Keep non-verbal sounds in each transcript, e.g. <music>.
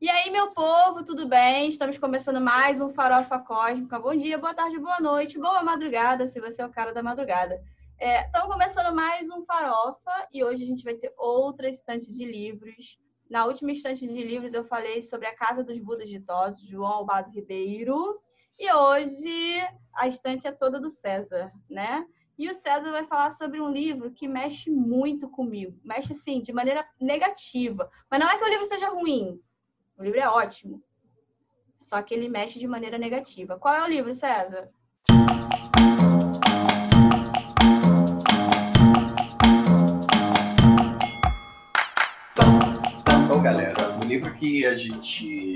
E aí, meu povo, tudo bem? Estamos começando mais um Farofa Cósmica. Bom dia, boa tarde, boa noite, boa madrugada, se você é o cara da madrugada. É, começando mais um Farofa e hoje a gente vai ter outra estante de livros. Na última estante de livros eu falei sobre a Casa dos Budas Ditosos, João Albado Ribeiro. E hoje a estante é toda do César, né? E o César vai falar sobre um livro que mexe muito comigo. Mexe, assim, de maneira negativa. Mas não é que o livro seja ruim. O livro é ótimo. Só que ele mexe de maneira negativa. Qual é o livro, César? Então, galera, o livro que a gente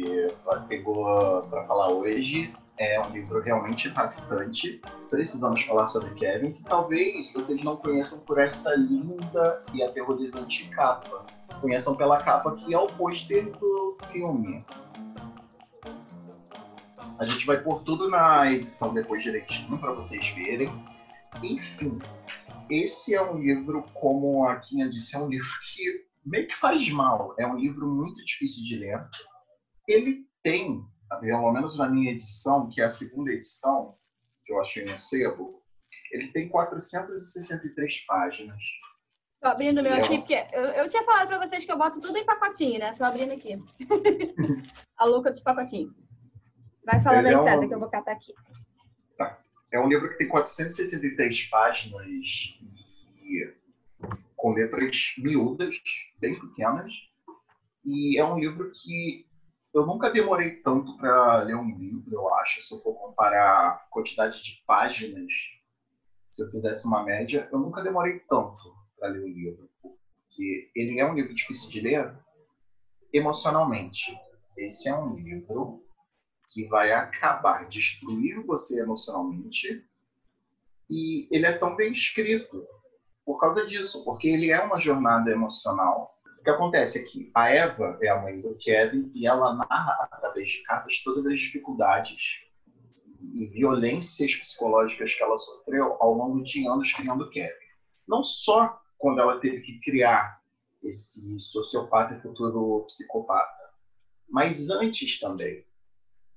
pegou para falar hoje é um livro realmente impactante. Precisamos falar sobre Kevin, que talvez vocês não conheçam por essa linda e aterrorizante capa. Conheçam pela capa que é o pôster do filme. A gente vai pôr tudo na edição depois direitinho para vocês verem. Enfim, esse é um livro, como a Quinha disse, é um livro que meio que faz mal. É um livro muito difícil de ler. Ele tem pelo menos na minha edição, que é a segunda edição, que eu achei no sebo, ele tem 463 páginas. Tô abrindo meu aqui, porque eu, eu tinha falado para vocês que eu boto tudo em pacotinho, né? Tô abrindo aqui. <laughs> a louca dos pacotinhos. Vai falando aí, é César, que eu vou catar aqui. Tá. É um livro que tem 463 páginas e com letras miúdas, bem pequenas. E é um livro que eu nunca demorei tanto para ler um livro, eu acho, se eu for comparar a quantidade de páginas, se eu fizesse uma média, eu nunca demorei tanto para ler um livro, porque ele é um livro difícil de ler emocionalmente. Esse é um livro que vai acabar destruindo você emocionalmente e ele é tão bem escrito por causa disso, porque ele é uma jornada emocional o que acontece aqui? A Eva é a mãe do Kevin e ela narra através de cartas todas as dificuldades e violências psicológicas que ela sofreu ao longo de anos criando o Kevin. Não só quando ela teve que criar esse sociopata e futuro psicopata, mas antes também.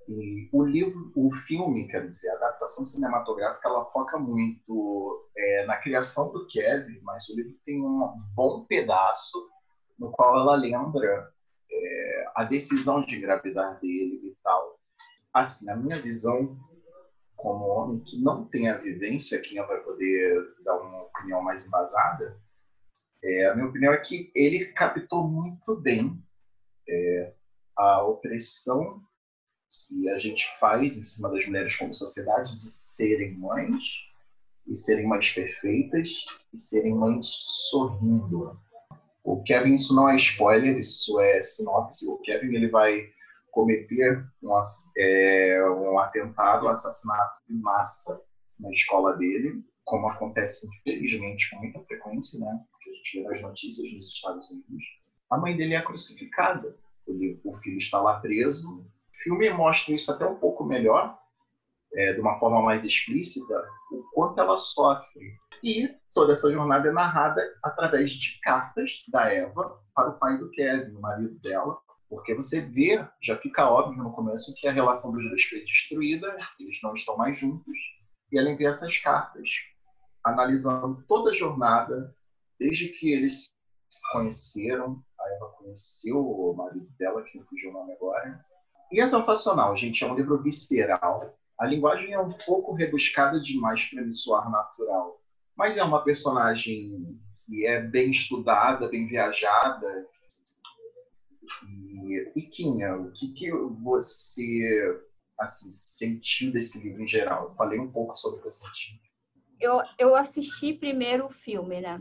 E o livro, o filme, quer dizer, a adaptação cinematográfica, ela foca muito é, na criação do Kevin, mas o livro tem um bom pedaço no qual ela lembra é, a decisão de engravidar dele e tal. Assim, na minha visão, como homem que não tem a vivência, quem vai poder dar uma opinião mais embasada, é, a minha opinião é que ele captou muito bem é, a opressão que a gente faz em cima das mulheres como sociedade de serem mães e serem mães perfeitas e serem mães sorrindo o Kevin, isso não é spoiler, isso é sinopse. O Kevin ele vai cometer um, é, um atentado, um assassinato em massa na escola dele, como acontece, infelizmente, com muita frequência, né? Porque a gente vê nas notícias nos Estados Unidos. A mãe dele é crucificada. O filho está lá preso. O filme mostra isso até um pouco melhor, é, de uma forma mais explícita, o quanto ela sofre. E toda essa jornada é narrada através de cartas da Eva para o pai do Kevin, o marido dela, porque você vê, já fica óbvio no começo que a relação dos dois foi destruída, eles não estão mais juntos, e ela envia essas cartas, analisando toda a jornada, desde que eles se conheceram, a Eva conheceu o marido dela, que não fugiu o nome agora, e é sensacional, gente, é um livro visceral, a linguagem é um pouco rebuscada demais para me soar natural, mas é uma personagem que é bem estudada, bem viajada. E, e o que, que você assim, sentiu desse livro em geral? Eu falei um pouco sobre o que eu senti. Eu, eu assisti primeiro o filme, né?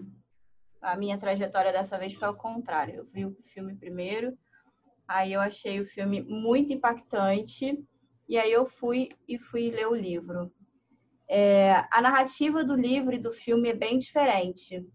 A minha trajetória dessa vez foi ao contrário. Eu vi o filme primeiro, aí eu achei o filme muito impactante, e aí eu fui e fui ler o livro. É, a narrativa do livro e do filme é bem diferente.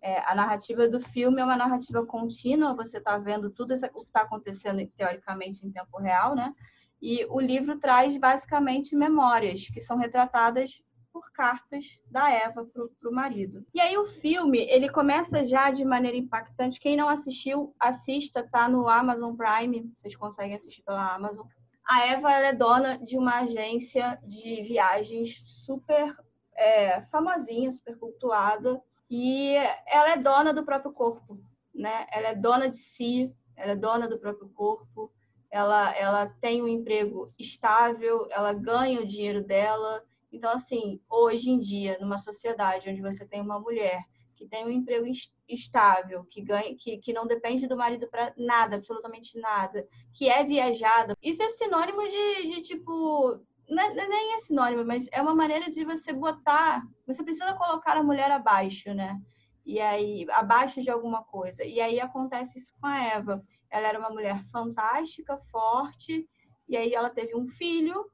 É, a narrativa do filme é uma narrativa contínua, você está vendo tudo isso, o que está acontecendo teoricamente em tempo real, né? E o livro traz basicamente memórias que são retratadas por cartas da Eva para o marido. E aí o filme, ele começa já de maneira impactante. Quem não assistiu, assista, tá no Amazon Prime, vocês conseguem assistir pela Amazon. A Eva é dona de uma agência de viagens super é, famosinha, super cultuada, e ela é dona do próprio corpo, né? Ela é dona de si, ela é dona do próprio corpo, ela, ela tem um emprego estável, ela ganha o dinheiro dela. Então, assim, hoje em dia, numa sociedade onde você tem uma mulher que tem um emprego estável, que ganha, que, que não depende do marido para nada, absolutamente nada, que é viajada, isso é sinônimo de, de tipo. Não, nem é sinônimo, mas é uma maneira de você botar. Você precisa colocar a mulher abaixo, né? E aí, abaixo de alguma coisa. E aí acontece isso com a Eva. Ela era uma mulher fantástica, forte, e aí ela teve um filho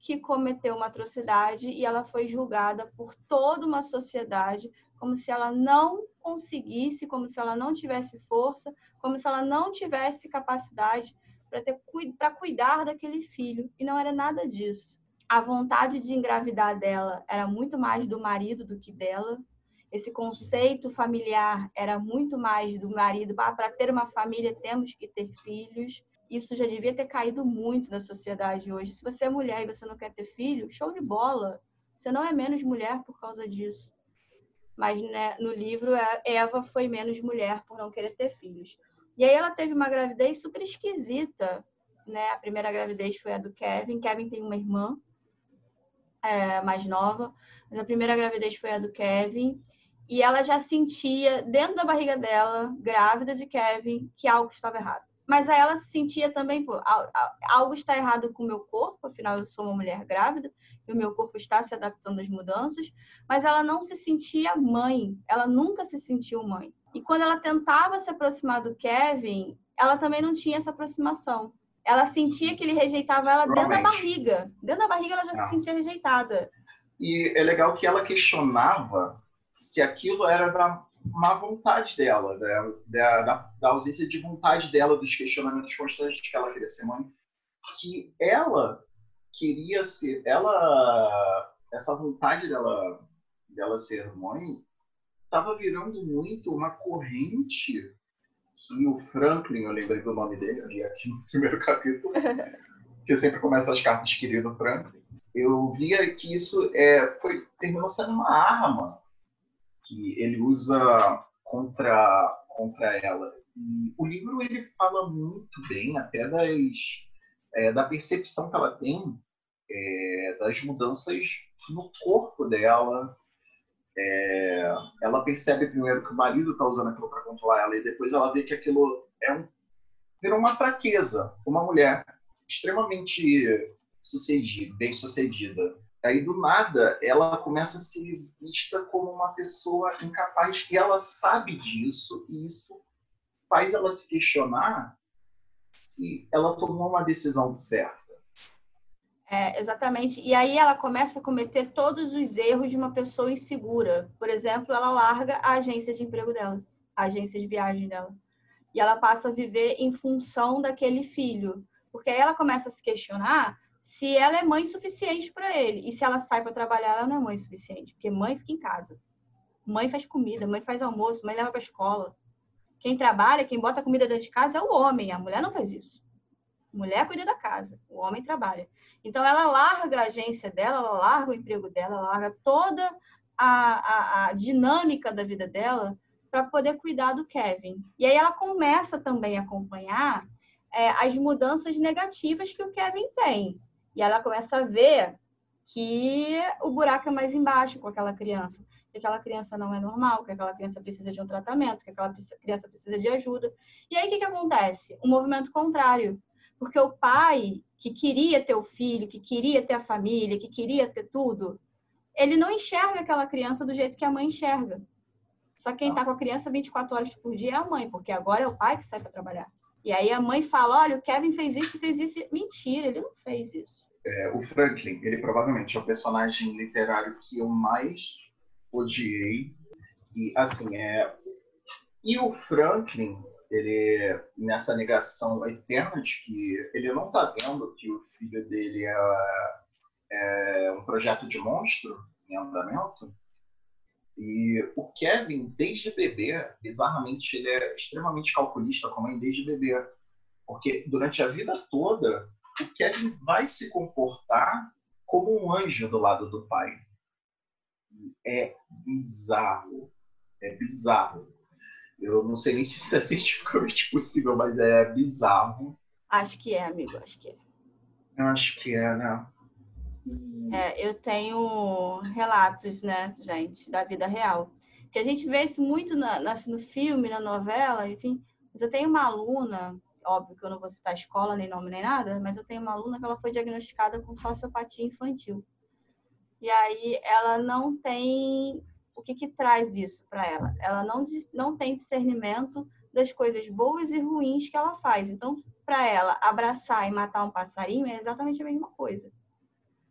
que cometeu uma atrocidade e ela foi julgada por toda uma sociedade como se ela não conseguisse, como se ela não tivesse força, como se ela não tivesse capacidade para cuidar daquele filho e não era nada disso. A vontade de engravidar dela era muito mais do marido do que dela. Esse conceito familiar era muito mais do marido. Ah, para ter uma família temos que ter filhos. Isso já devia ter caído muito na sociedade hoje. Se você é mulher e você não quer ter filho, show de bola. Você não é menos mulher por causa disso. Mas né, no livro, Eva foi menos mulher por não querer ter filhos. E aí ela teve uma gravidez super esquisita. Né? A primeira gravidez foi a do Kevin. Kevin tem uma irmã é, mais nova, mas a primeira gravidez foi a do Kevin e ela já sentia dentro da barriga dela, grávida de Kevin, que algo estava errado. Mas aí ela sentia também, pô, algo está errado com o meu corpo, afinal eu sou uma mulher grávida e o meu corpo está se adaptando às mudanças, mas ela não se sentia mãe, ela nunca se sentiu mãe. E quando ela tentava se aproximar do Kevin, ela também não tinha essa aproximação. Ela sentia que ele rejeitava ela dentro da barriga. Dentro da barriga ela já não. se sentia rejeitada. E é legal que ela questionava se aquilo era da má vontade dela, da, da, da, ausência de vontade dela, dos questionamentos constantes que ela queria ser mãe, que ela queria ser, ela, essa vontade dela, dela ser mãe, estava virando muito uma corrente que o Franklin, eu lembrei do nome dele, ali aqui no primeiro <laughs> capítulo, que sempre começa as cartas querido Franklin, eu via que isso é, foi terminou sendo uma arma que ele usa contra, contra ela. E o livro ele fala muito bem até das, é, da percepção que ela tem é, das mudanças no corpo dela. É, ela percebe primeiro que o marido está usando aquilo para controlar ela e depois ela vê que aquilo é um, virou uma fraqueza. Uma mulher extremamente sucedida, bem sucedida Aí, do nada, ela começa a ser vista como uma pessoa incapaz e ela sabe disso e isso faz ela se questionar se ela tomou uma decisão certa. É, exatamente. E aí ela começa a cometer todos os erros de uma pessoa insegura. Por exemplo, ela larga a agência de emprego dela, a agência de viagem dela. E ela passa a viver em função daquele filho. Porque aí ela começa a se questionar se ela é mãe suficiente para ele. E se ela sai para trabalhar, ela não é mãe suficiente, porque mãe fica em casa. Mãe faz comida, mãe faz almoço, mãe leva para escola. Quem trabalha, quem bota comida dentro de casa é o homem, a mulher não faz isso. Mulher cuida da casa, o homem trabalha. Então ela larga a agência dela, ela larga o emprego dela, ela larga toda a, a, a dinâmica da vida dela para poder cuidar do Kevin. E aí ela começa também a acompanhar é, as mudanças negativas que o Kevin tem. E ela começa a ver que o buraco é mais embaixo com aquela criança, que aquela criança não é normal, que aquela criança precisa de um tratamento, que aquela criança precisa de ajuda. E aí o que, que acontece? Um movimento contrário. Porque o pai que queria ter o filho, que queria ter a família, que queria ter tudo, ele não enxerga aquela criança do jeito que a mãe enxerga. Só quem está com a criança 24 horas por dia é a mãe, porque agora é o pai que sai para trabalhar. E aí a mãe fala: olha, o Kevin fez isso, fez isso. Mentira, ele não fez isso. É, o Franklin, ele provavelmente é o personagem literário que eu mais odiei. E assim, é. E o Franklin, ele nessa negação eterna de que ele não está vendo que o filho dele é, é um projeto de monstro, em andamento. E o Kevin, desde bebê, bizarramente, ele é extremamente calculista com a mãe desde bebê. Porque durante a vida toda, o Kevin vai se comportar como um anjo do lado do pai. É bizarro. É bizarro. Eu não sei nem se isso é cientificamente possível, mas é bizarro. Acho que é, amigo, acho que é. Eu acho que é, né? É, eu tenho relatos, né, gente, da vida real. Que a gente vê isso muito na, na, no filme, na novela, enfim. Mas eu tenho uma aluna, óbvio que eu não vou citar escola, nem nome, nem nada, mas eu tenho uma aluna que ela foi diagnosticada com sociopatia infantil. E aí ela não tem. O que, que traz isso para ela? Ela não, não tem discernimento das coisas boas e ruins que ela faz. Então, para ela, abraçar e matar um passarinho é exatamente a mesma coisa.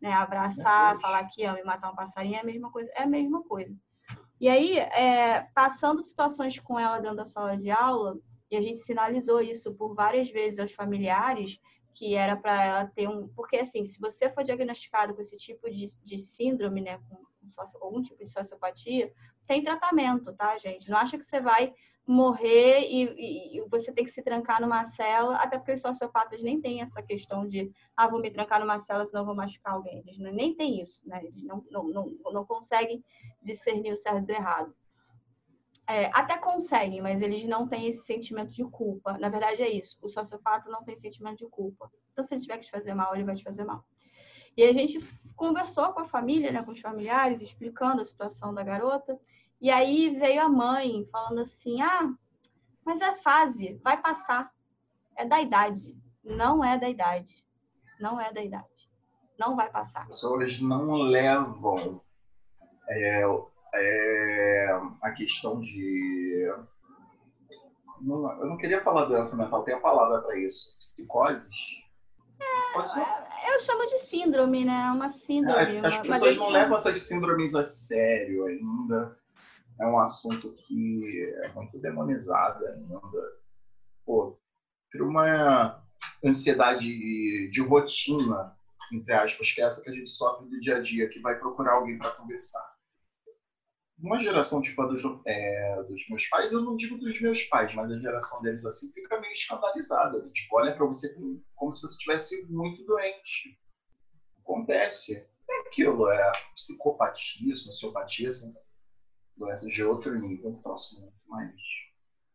Né? Abraçar, falar que ama e matar um passarinho é a mesma coisa. É a mesma coisa. E aí, é, passando situações com ela dentro da sala de aula, e a gente sinalizou isso por várias vezes aos familiares, que era para ela ter um. Porque, assim, se você for diagnosticado com esse tipo de, de síndrome, né, com, com algum tipo de sociopatia, tem tratamento, tá, gente? Não acha que você vai morrer e, e, você tem que se trancar numa cela, até porque os sociopatas nem têm essa questão de, ah, vou me trancar numa cela, senão vou machucar alguém. Eles nem têm isso, né? Eles não, não, não, não conseguem discernir o certo do errado. É, até conseguem, mas eles não têm esse sentimento de culpa. Na verdade, é isso. O sociopata não tem sentimento de culpa. Então, se ele tiver que te fazer mal, ele vai te fazer mal. E a gente conversou com a família, né, com os familiares, explicando a situação da garota. E aí veio a mãe falando assim: ah, mas é fase, vai passar. É da idade. Não é da idade. Não é da idade. Não vai passar. As pessoas não levam é, é, a questão de. Não, eu não queria falar doença mental, tem a palavra para isso. Psicoses. É, eu chamo de síndrome, né? Uma síndrome. É, as pessoas não levam essas síndromes a sério ainda é um assunto que é muito demonizado ainda. Pô, cria uma ansiedade de rotina, entre aspas, que é essa que a gente sofre do dia a dia, que vai procurar alguém para conversar. Uma geração tipo a dos, é, dos, meus pais, eu não digo dos meus pais, mas a geração deles assim fica meio escandalizada. Tipo, olha para você como se você estivesse muito doente. Acontece. É aquilo, é psicopatia, sociopatia, assim, doenças de outro nível, próximo mais.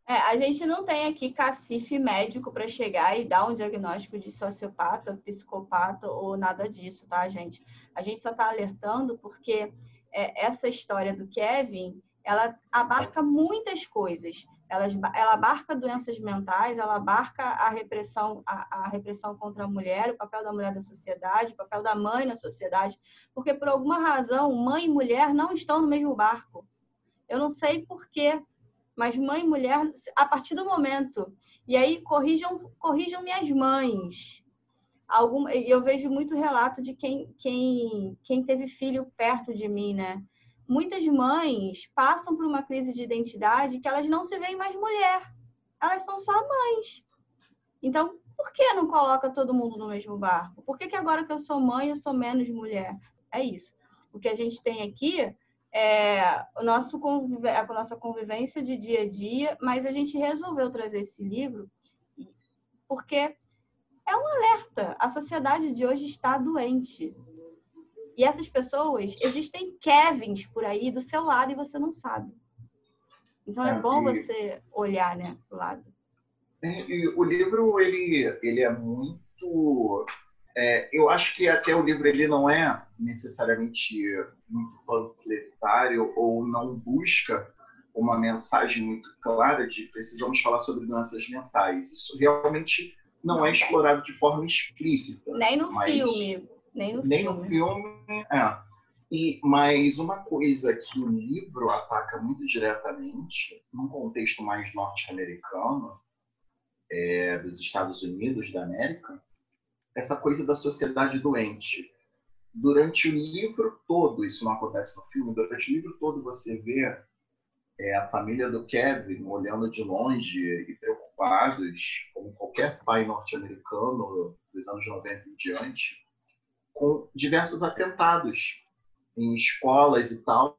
É, a gente não tem aqui cacife médico para chegar e dar um diagnóstico de sociopata, psicopata ou nada disso, tá, gente? A gente só está alertando porque é, essa história do Kevin, ela abarca muitas coisas. Ela, ela abarca doenças mentais, ela abarca a repressão, a, a repressão contra a mulher, o papel da mulher na sociedade, o papel da mãe na sociedade, porque por alguma razão, mãe e mulher não estão no mesmo barco. Eu não sei porquê, mas mãe e mulher, a partir do momento. E aí, corrijam, corrijam minhas mães. Algum, eu vejo muito relato de quem, quem, quem teve filho perto de mim, né? Muitas mães passam por uma crise de identidade que elas não se veem mais mulher. Elas são só mães. Então, por que não coloca todo mundo no mesmo barco? Por que, que agora que eu sou mãe eu sou menos mulher? É isso. O que a gente tem aqui é, o nosso a nossa convivência de dia a dia, mas a gente resolveu trazer esse livro porque é um alerta. A sociedade de hoje está doente. E essas pessoas, existem Kevins por aí do seu lado e você não sabe. Então é, é bom e... você olhar, né, pro lado. E, o livro ele ele é muito é, eu acho que até o livro ele não é necessariamente muito panfletário ou não busca uma mensagem muito clara de precisamos falar sobre doenças mentais. Isso realmente não é explorado de forma explícita. Nem no filme. Nem no nem filme. No filme é. E, mas uma coisa que o livro ataca muito diretamente, num contexto mais norte-americano, é, dos Estados Unidos da América, essa coisa da sociedade doente. Durante o livro todo, isso não acontece no filme, durante o livro todo você vê é, a família do Kevin olhando de longe e preocupados, como qualquer pai norte-americano dos anos 90 em diante, com diversos atentados. em escolas e tal.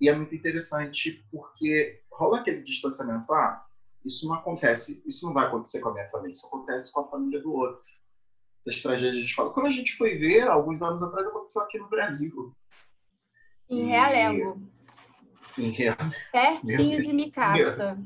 E é muito interessante porque rola aquele distanciamento. Ah, isso não acontece, isso não vai acontecer com a minha família, isso acontece com a família do outro. Essas tragédias de escola. Quando a gente foi ver, alguns anos atrás, aconteceu aqui no Brasil. Em Realengo. Em Realengo. Pertinho de Micaça.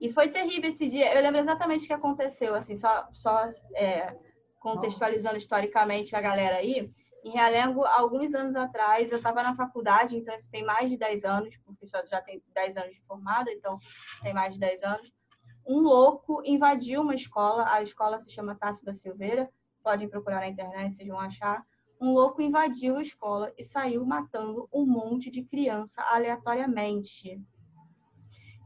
E foi terrível esse dia. Eu lembro exatamente o que aconteceu, assim, só, só é, contextualizando historicamente a galera aí. Em Realengo, alguns anos atrás, eu estava na faculdade, então isso tem mais de 10 anos, porque já tem 10 anos de formada, então tem mais de 10 anos. Um louco invadiu uma escola, a escola se chama Tássio da Silveira, podem procurar na internet, vocês vão achar. Um louco invadiu a escola e saiu matando um monte de criança aleatoriamente.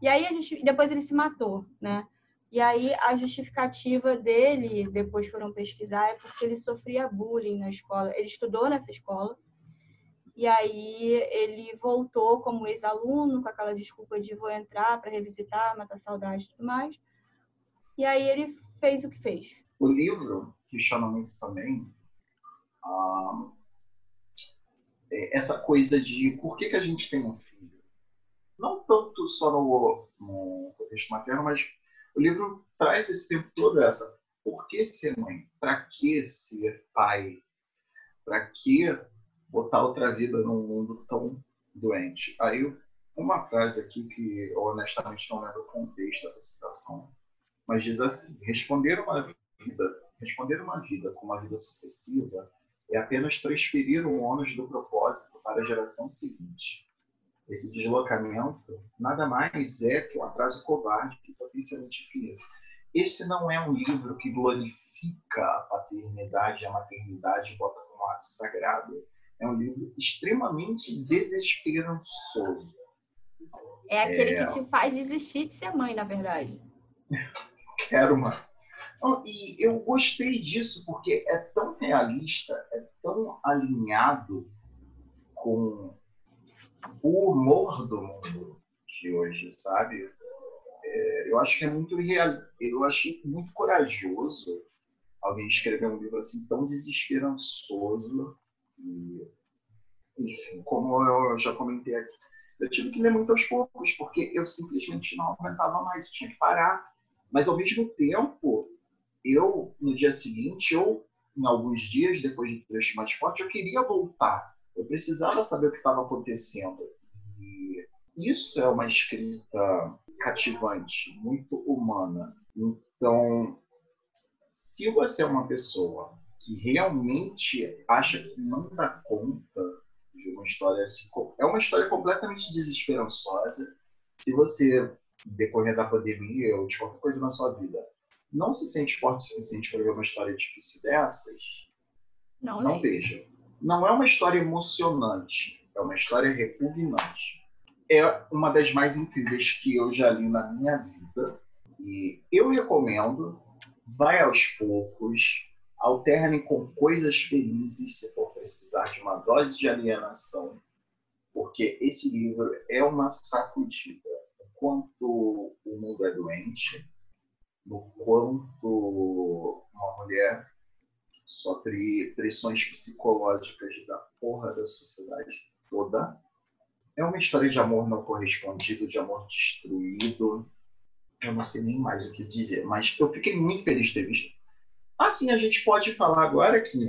E aí, depois ele se matou, né? E aí a justificativa dele, depois foram pesquisar, é porque ele sofria bullying na escola. Ele estudou nessa escola. E aí ele voltou como ex-aluno, com aquela desculpa de vou entrar para revisitar, matar saudade e tudo mais. E aí ele fez o que fez. O livro, que chama muito também, ah, é essa coisa de por que, que a gente tem um filho. Não tanto só no, no contexto materno, mas o livro traz esse tempo todo essa. Por que ser mãe? Para que ser pai? Para que botar outra vida num mundo tão doente? Aí, uma frase aqui que eu honestamente não lembro o contexto dessa citação, mas diz assim: responder uma vida, responder uma vida com uma vida sucessiva é apenas transferir o ônus do propósito para a geração seguinte esse deslocamento nada mais é que um atraso covarde que potencialmente infinito. Esse não é um livro que glorifica a paternidade e a maternidade e bota como ato sagrado. É um livro extremamente desesperançoso. É aquele é... que te faz desistir de ser mãe, na verdade. <laughs> Quero uma. E eu gostei disso porque é tão realista, é tão alinhado com o humor do mundo de hoje, sabe? É, eu acho que é muito real. Eu achei muito corajoso alguém escrever um livro assim tão desesperançoso e enfim, como eu já comentei aqui, eu tive que ler muito aos poucos porque eu simplesmente não aguentava mais, tinha que parar. Mas ao mesmo tempo, eu no dia seguinte ou em alguns dias depois de trecho mais forte, eu queria voltar eu precisava saber o que estava acontecendo. E isso é uma escrita cativante, muito humana. Então, se você é uma pessoa que realmente acha que não dá conta de uma história assim, é uma história completamente desesperançosa. Se você, decorrer da pandemia ou de qualquer coisa na sua vida, não se sente forte o suficiente para ver uma história difícil dessas, não, não veja não é uma história emocionante, é uma história repugnante. É uma das mais incríveis que eu já li na minha vida. E eu recomendo, vai aos poucos, alterne com coisas felizes se for precisar de uma dose de alienação, porque esse livro é uma sacudida. O quanto o mundo é doente, no quanto uma mulher sofre pressões psicológicas da porra da sociedade toda. É uma história de amor não correspondido, de amor destruído. Eu não sei nem mais o que dizer, mas eu fiquei muito feliz de ter visto. Assim, a gente pode falar agora aqui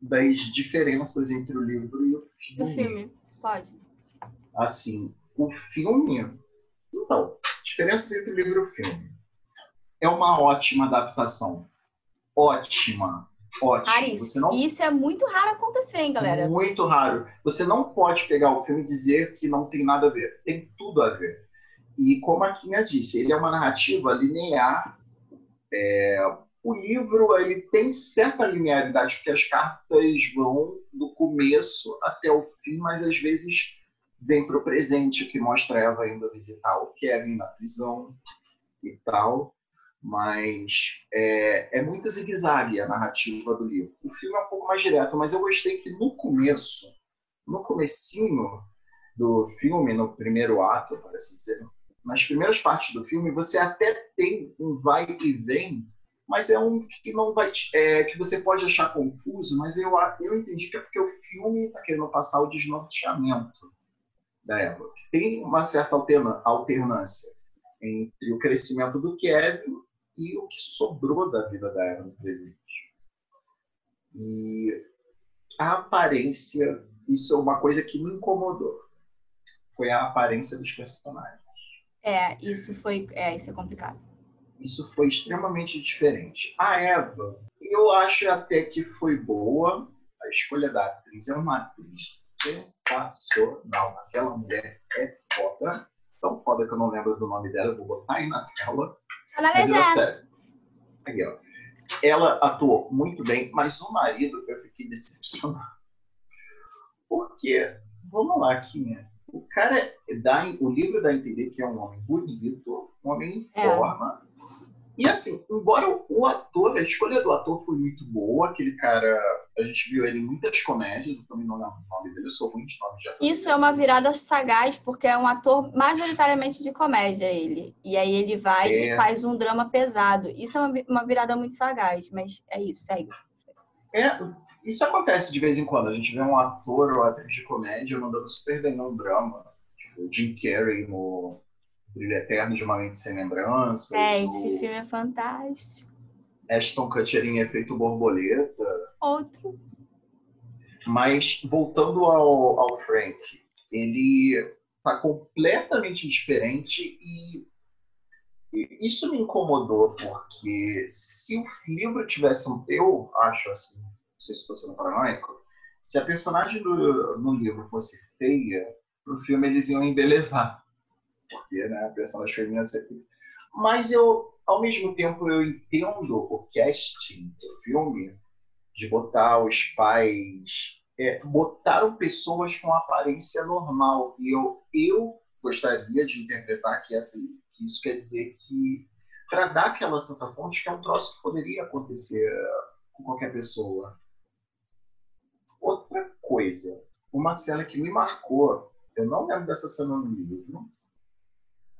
das diferenças entre o livro e o filme. O filme, pode. Assim, o filme. Então, diferenças entre o livro e o filme. É uma ótima adaptação ótima. Ótimo. Raríssimo. Não... Isso é muito raro acontecer, hein, galera? Muito raro. Você não pode pegar o filme e dizer que não tem nada a ver. Tem tudo a ver. E como a Kinha disse, ele é uma narrativa linear. É... O livro ele tem certa linearidade, porque as cartas vão do começo até o fim, mas às vezes vem para o presente, que mostra Eva indo visitar o Kevin na prisão e tal mas é, é muito zigue-zague a narrativa do livro. O filme é um pouco mais direto, mas eu gostei que no começo, no comecinho do filme, no primeiro ato, para assim dizer, nas primeiras partes do filme, você até tem um vai e vem mas é um que não vai é, que você pode achar confuso, mas eu, eu entendi que é porque o filme está querendo passar o desnorteamento da Eva. Tem uma certa alterna, alternância entre o crescimento do Kevin e o que sobrou da vida da Eva no presente. E a aparência, isso é uma coisa que me incomodou. Foi a aparência dos personagens. É, isso foi, é, isso é complicado. Isso foi extremamente diferente. A Eva, eu acho até que foi boa. A escolha da atriz é uma atriz sensacional. Aquela mulher é foda. Tão foda que eu não lembro do nome dela, vou botar aí na tela. Ela é Aqui, ó. Ela atuou muito bem, mas o marido eu fiquei decepcionado. Porque, vamos lá, Kinha. O cara dá, o livro dá a entender que é um homem bonito, um homem em é. forma, e assim, embora o ator, a escolha do ator foi muito boa, aquele cara, a gente viu ele em muitas comédias, eu também não lembro o nome dele, eu sou ruim de nome de ator. Isso é uma virada sagaz, porque é um ator majoritariamente de comédia, ele. E aí ele vai é... e faz um drama pesado. Isso é uma, virada muito sagaz, mas é isso, segue. É, isso acontece de vez em quando. A gente vê um ator ou atriz de comédia mandando super bem num drama. Tipo, o Jim Carrey no Brilho Eterno de uma Mente Sem Lembranças. É, esse filme é fantástico. Ashton Kutcher em Efeito Borboleta. Outro. Mas, voltando ao, ao Frank, ele tá completamente diferente e, e isso me incomodou, porque se o livro tivesse um... Eu acho assim, não sei se estou sendo paranoico, se a personagem do, no livro fosse feia, pro filme eles iam embelezar porque né, a personagem feminina sempre. Mas eu, ao mesmo tempo, eu entendo o casting do filme de botar os pais. É, botaram pessoas com aparência normal. E eu, eu gostaria de interpretar que, essa, que isso quer dizer que. para dar aquela sensação de que é um troço que poderia acontecer com qualquer pessoa. Outra coisa, uma cena que me marcou, eu não lembro dessa cena no livro,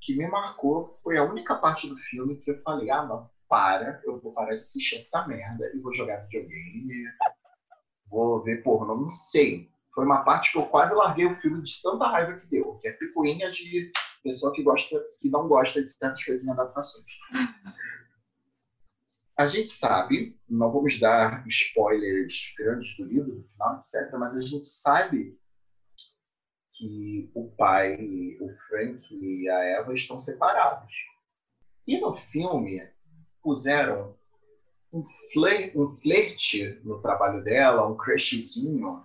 que me marcou foi a única parte do filme que eu falei, ah, não, para, eu vou parar de assistir essa merda e vou jogar videogame, vou ver pornô, não sei. Foi uma parte que eu quase larguei o filme de tanta raiva que deu, que é picuinha de pessoa que gosta, que não gosta de certas coisas em adaptações. A gente sabe, não vamos dar spoilers grandes do livro, do final, etc., mas a gente sabe que o pai, o Frank e a Eva estão separados. E no filme puseram um, flir um flerte no trabalho dela, um crushzinho,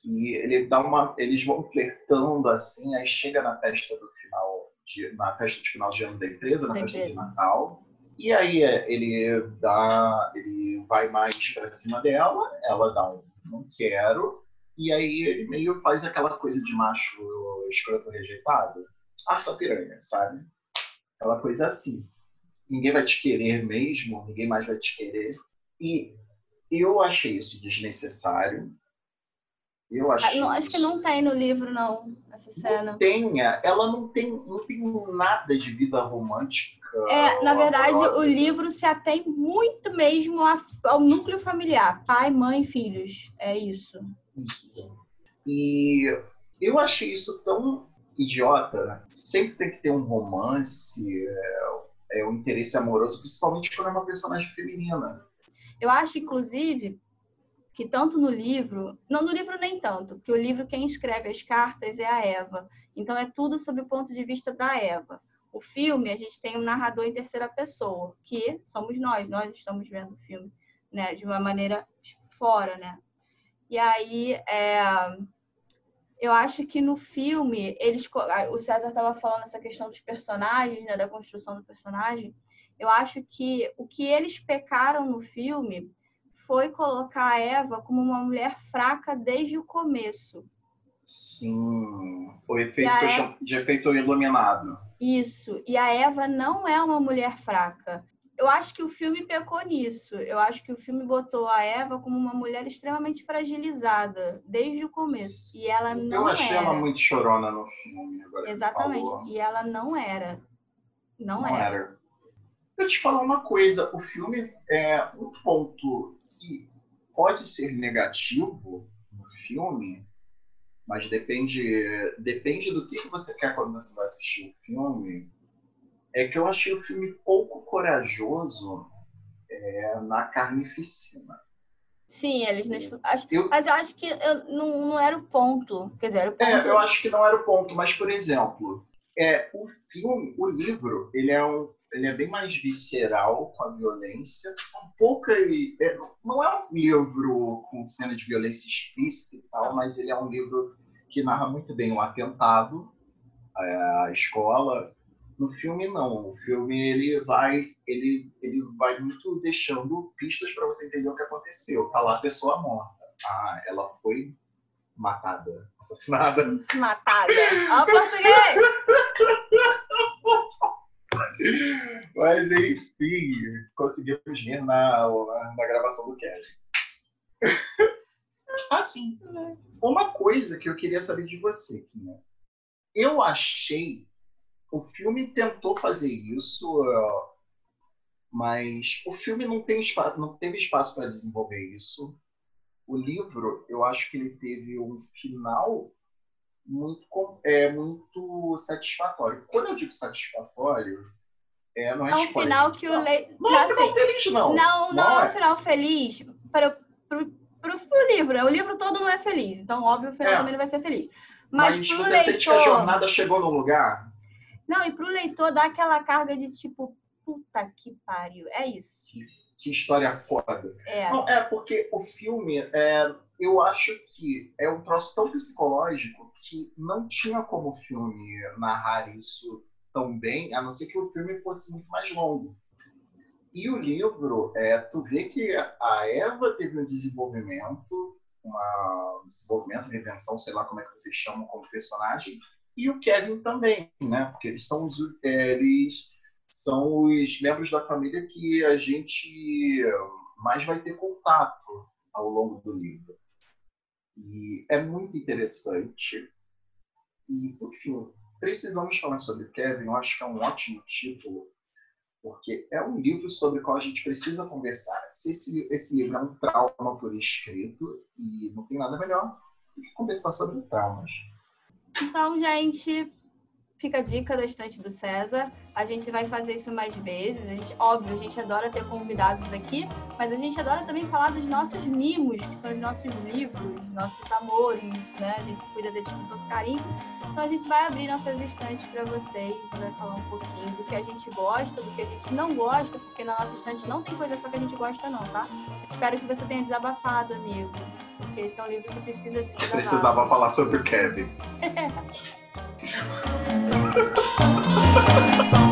que ele dá uma, eles vão flertando assim, aí chega na festa do final, de, na festa de final de ano da empresa, na da festa empresa. de Natal, e aí é, ele dá, ele vai mais para cima dela, ela dá um não quero, e aí ele meio faz aquela coisa de macho escroto rejeitado. Ah, sua piranha, sabe? Aquela coisa assim. Ninguém vai te querer mesmo, ninguém mais vai te querer. E eu achei isso desnecessário. Eu achei ah, não, acho que não tem no livro, não, essa cena. Não tenha. Ela não tem, não tem nada de vida romântica. É, na verdade, o livro se atém muito mesmo ao núcleo familiar. Pai, mãe, filhos. É isso isso. E eu achei isso tão idiota. Sempre tem que ter um romance, é, é um interesse amoroso, principalmente quando é uma personagem feminina. Eu acho, inclusive, que tanto no livro, não no livro nem tanto, porque o livro quem escreve as cartas é a Eva. Então é tudo sob o ponto de vista da Eva. O filme, a gente tem um narrador em terceira pessoa, que somos nós, nós estamos vendo o filme, né, de uma maneira fora, né? E aí, é, eu acho que no filme, eles, o César estava falando essa questão dos personagens, né, da construção do personagem. Eu acho que o que eles pecaram no filme foi colocar a Eva como uma mulher fraca desde o começo. Sim, o efeito de efeito iluminado. Isso, e a Eva não é uma mulher fraca eu acho que o filme pecou nisso. Eu acho que o filme botou a Eva como uma mulher extremamente fragilizada desde o começo. E ela não Eu achei era. ela muito chorona no filme. Exatamente. E ela não era. Não, não era. era. eu te falar uma coisa, o filme é um ponto que pode ser negativo no filme, mas depende, depende do que você quer quando você vai assistir o filme. É que eu achei o filme pouco corajoso é, na carnificina. Sim, eles não acho, eu, Mas eu acho que eu, não, não era o ponto. Quer dizer, era o ponto. É, eu acho que não era o ponto, mas, por exemplo, é, o filme, o livro, ele é, um, ele é bem mais visceral com a violência. São poucas. É, não é um livro com cena de violência explícita e tal, mas ele é um livro que narra muito bem o atentado à escola, no filme não. O filme ele vai ele ele vai muito deixando pistas para você entender o que aconteceu. Tá lá a pessoa morta. Ah, ela foi matada, assassinada. Matada. Ó, português. Mas enfim, conseguimos ver na, na gravação do Kevin. <laughs> Assim, uma coisa que eu queria saber de você, Kinha. Eu achei o filme tentou fazer isso, mas o filme não tem espaço, não teve espaço para desenvolver isso. O livro, eu acho que ele teve um final muito é muito satisfatório. Quando eu digo satisfatório, é, não é, é um final que o leitor. Não, não é um final feliz, não. Não, não, não é. um final feliz para, para, para o livro. O livro todo não é feliz. Então, óbvio, o final é. também não vai ser feliz. Mas, Mas você leitor... sente que a jornada chegou no lugar? Não, e para o leitor dá aquela carga de tipo, puta que pariu. É isso. Que, história foda. É. Não, é porque o filme, é, eu acho que é um troço tão psicológico que não tinha como o filme narrar isso tão bem, a não ser que o filme fosse muito mais longo. E o livro, é, tu vê que a Eva teve um desenvolvimento, uma, um desenvolvimento, uma invenção, sei lá como é que vocês chamam como personagem, e o Kevin também, né? Porque eles são os, é, eles são os membros da família que a gente mais vai ter contato ao longo do livro. E é muito interessante. E, enfim, precisamos falar sobre Kevin. Eu acho que é um ótimo título, porque é um livro sobre o qual a gente precisa conversar. Se esse, esse livro é um trauma por escrito, e não tem nada melhor do que conversar sobre traumas. Então, gente, fica a dica da estante do César. A gente vai fazer isso mais vezes. A gente, óbvio, a gente adora ter convidados aqui, mas a gente adora também falar dos nossos mimos, que são os nossos livros, nossos amores, né? A gente cuida deles com todo carinho. Então a gente vai abrir nossas estantes para vocês, vai falar um pouquinho do que a gente gosta, do que a gente não gosta, porque na nossa estante não tem coisa só que a gente gosta não, tá? Espero que você tenha desabafado, amigo. Porque esse é um livro que precisa ser desabafado. Precisava falar sobre o Kevin. <laughs> Thank <laughs> you.